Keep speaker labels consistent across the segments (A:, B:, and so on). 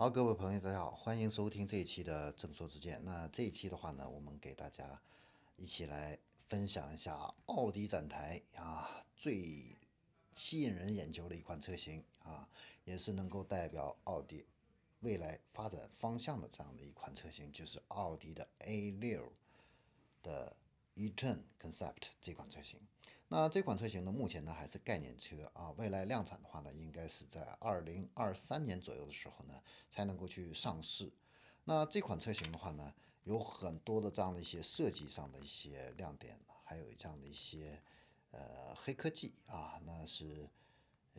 A: 好，各位朋友，大家好，欢迎收听这一期的正说之见。那这一期的话呢，我们给大家一起来分享一下奥迪展台啊最吸引人眼球的一款车型啊，也是能够代表奥迪未来发展方向的这样的一款车型，就是奥迪的 A 六 e-tron Concept 这款车型。那这款车型呢，目前呢还是概念车啊，未来量产的话呢，应该是在二零二三年左右的时候呢，才能够去上市。那这款车型的话呢，有很多的这样的一些设计上的一些亮点，还有这样的一些呃黑科技啊，那是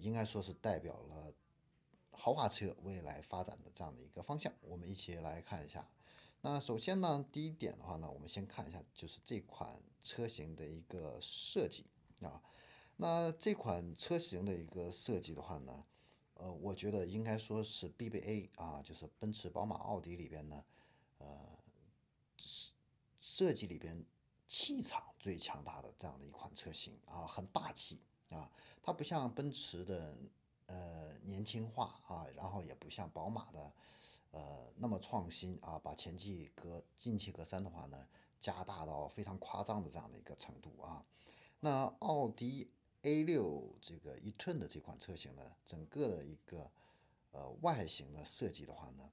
A: 应该说是代表了豪华车未来发展的这样的一个方向。我们一起来看一下。那首先呢，第一点的话呢，我们先看一下就是这款车型的一个设计。啊，那这款车型的一个设计的话呢，呃，我觉得应该说是 BBA 啊，就是奔驰、宝马、奥迪里边呢，呃，设设计里边气场最强大的这样的一款车型啊，很霸气啊，它不像奔驰的呃年轻化啊，然后也不像宝马的呃那么创新啊，把前气格进气格栅的话呢，加大到非常夸张的这样的一个程度啊。那奥迪 A6 这个 e-tron 的这款车型呢，整个的一个呃外形的设计的话呢，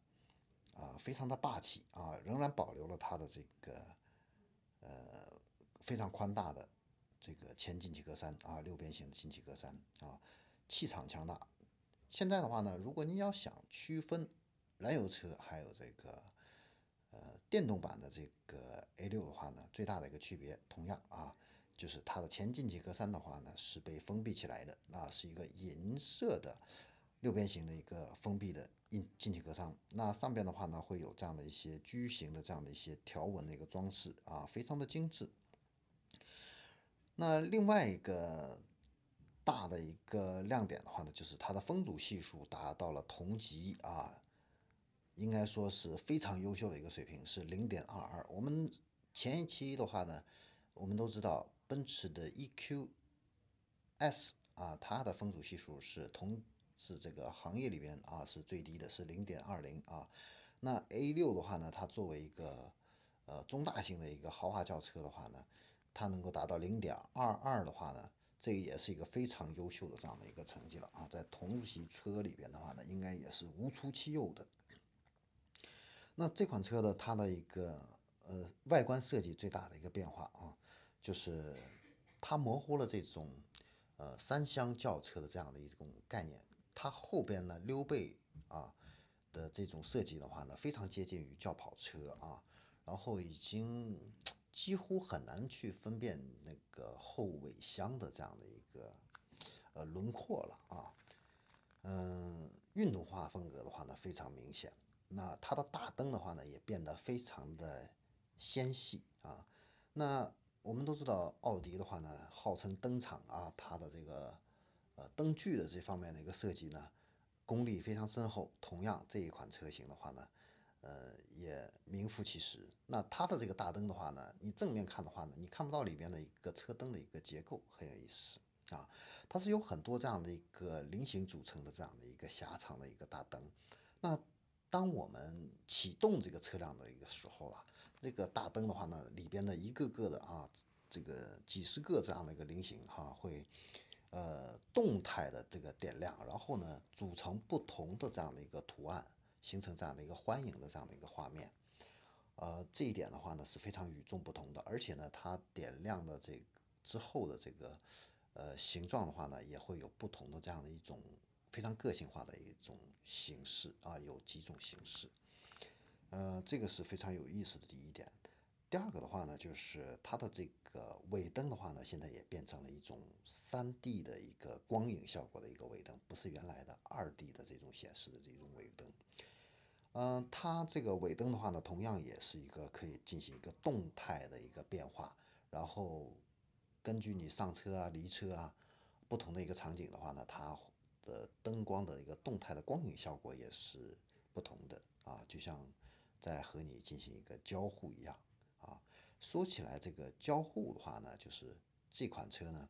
A: 啊非常的霸气啊，仍然保留了它的这个呃非常宽大的这个前进气格栅啊，六边形的进气格栅啊，气场强大。现在的话呢，如果你要想区分燃油车还有这个呃电动版的这个 A6 的话呢，最大的一个区别，同样啊。就是它的前进气格栅的话呢，是被封闭起来的，那是一个银色的六边形的一个封闭的进进气格栅。那上边的话呢，会有这样的一些矩形的这样的一些条纹的一个装饰啊，非常的精致。那另外一个大的一个亮点的话呢，就是它的风阻系数达到了同级啊，应该说是非常优秀的一个水平，是零点二二。我们前一期的话呢，我们都知道。奔驰的 EQS 啊，它的风阻系数是同是这个行业里边啊是最低的，是零点二零啊。那 A6 的话呢，它作为一个呃中大型的一个豪华轿车的话呢，它能够达到零点二二的话呢，这也是一个非常优秀的这样的一个成绩了啊。在同级车里边的话呢，应该也是无出其右的。那这款车的它的一个呃外观设计最大的一个变化啊。就是它模糊了这种呃三厢轿车的这样的一种概念，它后边呢溜背啊的这种设计的话呢，非常接近于轿跑车啊，然后已经几乎很难去分辨那个后尾箱的这样的一个呃轮廓了啊，嗯，运动化风格的话呢非常明显，那它的大灯的话呢也变得非常的纤细啊，那。我们都知道，奥迪的话呢，号称灯厂啊，它的这个呃灯具的这方面的一个设计呢，功力非常深厚。同样，这一款车型的话呢，呃，也名副其实。那它的这个大灯的话呢，你正面看的话呢，你看不到里边的一个车灯的一个结构，很有意思啊。它是有很多这样的一个菱形组成的这样的一个狭长的一个大灯。那当我们启动这个车辆的一个时候啊。这个大灯的话呢，里边的一个个的啊，这个几十个这样的一个菱形哈，会呃动态的这个点亮，然后呢组成不同的这样的一个图案，形成这样的一个欢迎的这样的一个画面。呃，这一点的话呢是非常与众不同的，而且呢它点亮的这之后的这个呃形状的话呢，也会有不同的这样的一种非常个性化的一种形式啊，有几种形式。呃，这个是非常有意思的第一点。第二个的话呢，就是它的这个尾灯的话呢，现在也变成了一种三 D 的一个光影效果的一个尾灯，不是原来的二 D 的这种显示的这种尾灯。嗯，它这个尾灯的话呢，同样也是一个可以进行一个动态的一个变化，然后根据你上车啊、离车啊不同的一个场景的话呢，它的灯光的一个动态的光影效果也是不同的啊，就像。在和你进行一个交互一样啊，说起来这个交互的话呢，就是这款车呢，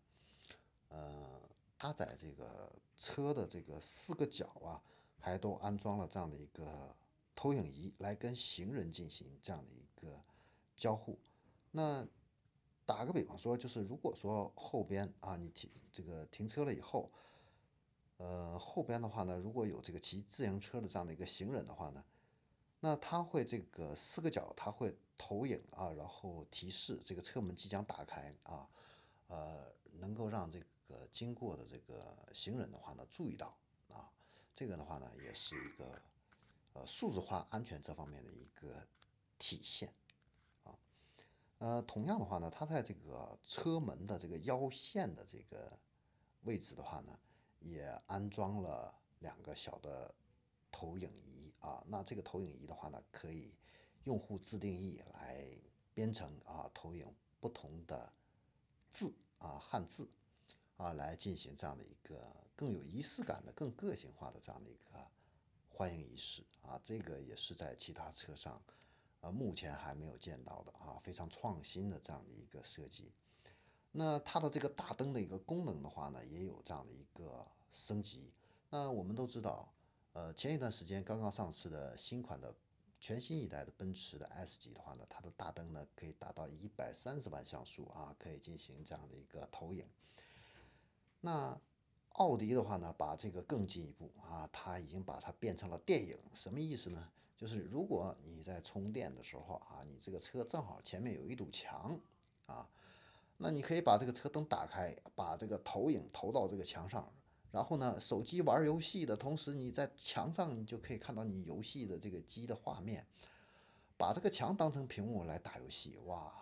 A: 呃，它在这个车的这个四个角啊，还都安装了这样的一个投影仪，来跟行人进行这样的一个交互。那打个比方说，就是如果说后边啊，你停这个停车了以后，呃，后边的话呢，如果有这个骑自行车的这样的一个行人的话呢，那他会这个四个角，他会投影啊，然后提示这个车门即将打开啊，呃，能够让这个经过的这个行人的话呢注意到啊，这个的话呢也是一个呃数字化安全这方面的一个体现啊。呃，同样的话呢，它在这个车门的这个腰线的这个位置的话呢，也安装了两个小的投影仪啊。那这个投影仪的话呢，可以用户自定义来编程啊，投影不同的字啊，汉字啊，来进行这样的一个更有仪式感的、更个性化的这样的一个欢迎仪式啊。这个也是在其他车上。呃，目前还没有见到的啊，非常创新的这样的一个设计。那它的这个大灯的一个功能的话呢，也有这样的一个升级。那我们都知道，呃，前一段时间刚刚上市的新款的全新一代的奔驰的 S 级的话呢，它的大灯呢可以达到一百三十万像素啊，可以进行这样的一个投影。那奥迪的话呢，把这个更进一步啊，它已经把它变成了电影，什么意思呢？就是如果你在充电的时候啊，你这个车正好前面有一堵墙啊，那你可以把这个车灯打开，把这个投影投到这个墙上，然后呢，手机玩游戏的同时，你在墙上你就可以看到你游戏的这个机的画面，把这个墙当成屏幕来打游戏，哇，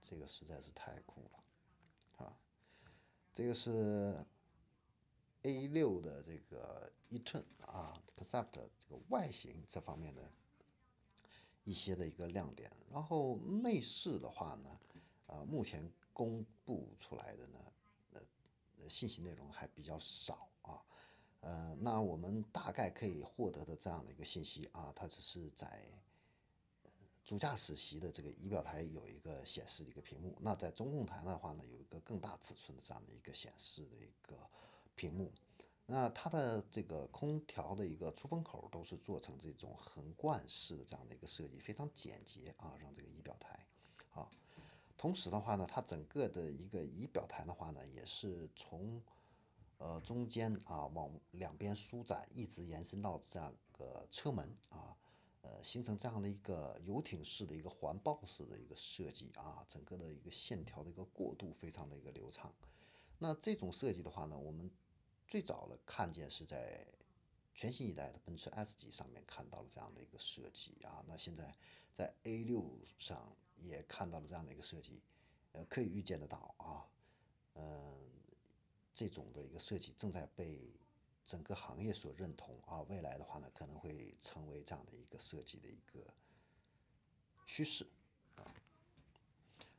A: 这个实在是太酷了啊！这个是 A 六的这个 e-tron 啊，Concept 这个外形这方面的一些的一个亮点。然后内饰的话呢，呃，目前公布出来的呢，呃，信息内容还比较少啊。呃，那我们大概可以获得的这样的一个信息啊，它只是在主驾驶席的这个仪表台有一个显示的一个屏幕。那在中控台的话呢，有一个更大尺寸的这样的一个显示的一个屏幕。那它的这个空调的一个出风口都是做成这种横贯式的这样的一个设计，非常简洁啊，让这个仪表台啊。同时的话呢，它整个的一个仪表台的话呢，也是从呃中间啊往两边舒展，一直延伸到这样个车门啊，呃形成这样的一个游艇式的一个环抱式的一个设计啊，整个的一个线条的一个过渡非常的一个流畅。那这种设计的话呢，我们。最早的看见是在全新一代的奔驰 S 级上面看到了这样的一个设计啊，那现在在 A 六上也看到了这样的一个设计，呃，可以预见得到啊，嗯，这种的一个设计正在被整个行业所认同啊，未来的话呢，可能会成为这样的一个设计的一个趋势啊。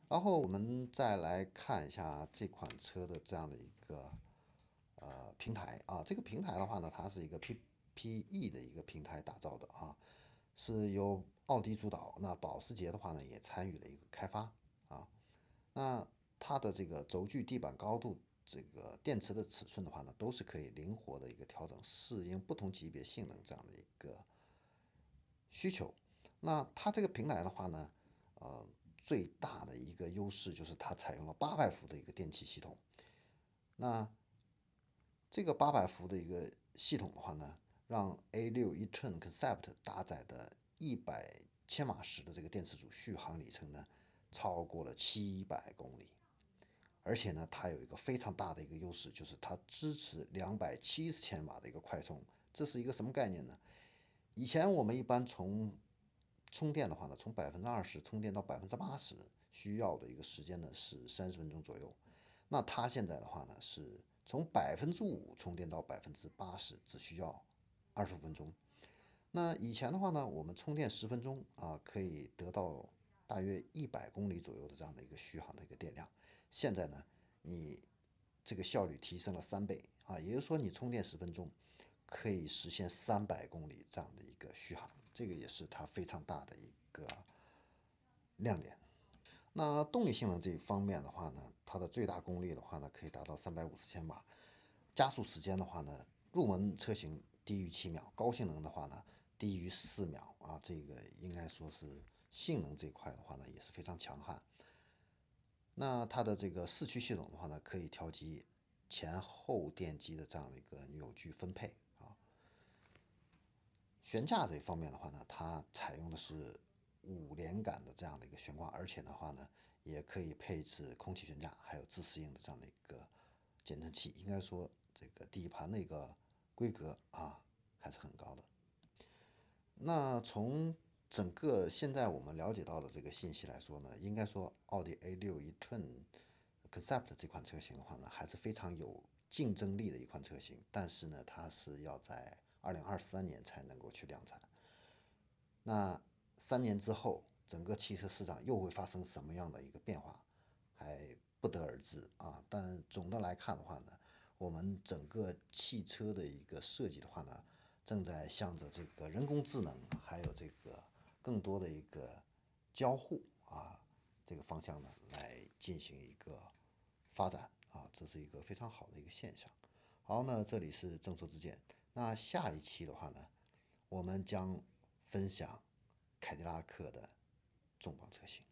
A: 然后我们再来看一下这款车的这样的一个。呃，平台啊，这个平台的话呢，它是一个 PPE 的一个平台打造的啊，是由奥迪主导，那保时捷的话呢也参与了一个开发啊，那它的这个轴距、地板高度、这个电池的尺寸的话呢，都是可以灵活的一个调整，适应不同级别性能这样的一个需求。那它这个平台的话呢，呃，最大的一个优势就是它采用了八百伏的一个电气系统，那。这个八百伏的一个系统的话呢，让 A6 E-Turn Concept 搭载的一百千瓦时的这个电池组续航里程呢，超过了七百公里。而且呢，它有一个非常大的一个优势，就是它支持两百七十千瓦的一个快充。这是一个什么概念呢？以前我们一般从充电的话呢，从百分之二十充电到百分之八十，需要的一个时间呢是三十分钟左右。那它现在的话呢是。从百分之五充电到百分之八十只需要二十五分钟。那以前的话呢，我们充电十分钟啊，可以得到大约一百公里左右的这样的一个续航的一个电量。现在呢，你这个效率提升了三倍啊，也就是说你充电十分钟可以实现三百公里这样的一个续航，这个也是它非常大的一个亮点。那动力性能这一方面的话呢，它的最大功率的话呢，可以达到三百五十千瓦，加速时间的话呢，入门车型低于七秒，高性能的话呢低于四秒啊，这个应该说是性能这块的话呢也是非常强悍。那它的这个四驱系统的话呢，可以调节前后电机的这样的一个扭矩分配啊。悬架这一方面的话呢，它采用的是五连杆的这样的一个悬挂，而且的话呢，也可以配置空气悬架，还有自适应的这样的一个减震器。应该说，这个底盘的一个规格啊还是很高的。那从整个现在我们了解到的这个信息来说呢，应该说奥迪 A6 e-tron Concept 这款车型的话呢，还是非常有竞争力的一款车型。但是呢，它是要在2023年才能够去量产。那三年之后，整个汽车市场又会发生什么样的一个变化，还不得而知啊。但总的来看的话呢，我们整个汽车的一个设计的话呢，正在向着这个人工智能还有这个。更多的一个交互啊，这个方向呢来进行一个发展啊，这是一个非常好的一个现象。好，那这里是正说之见。那下一期的话呢，我们将分享凯迪拉克的重磅车型。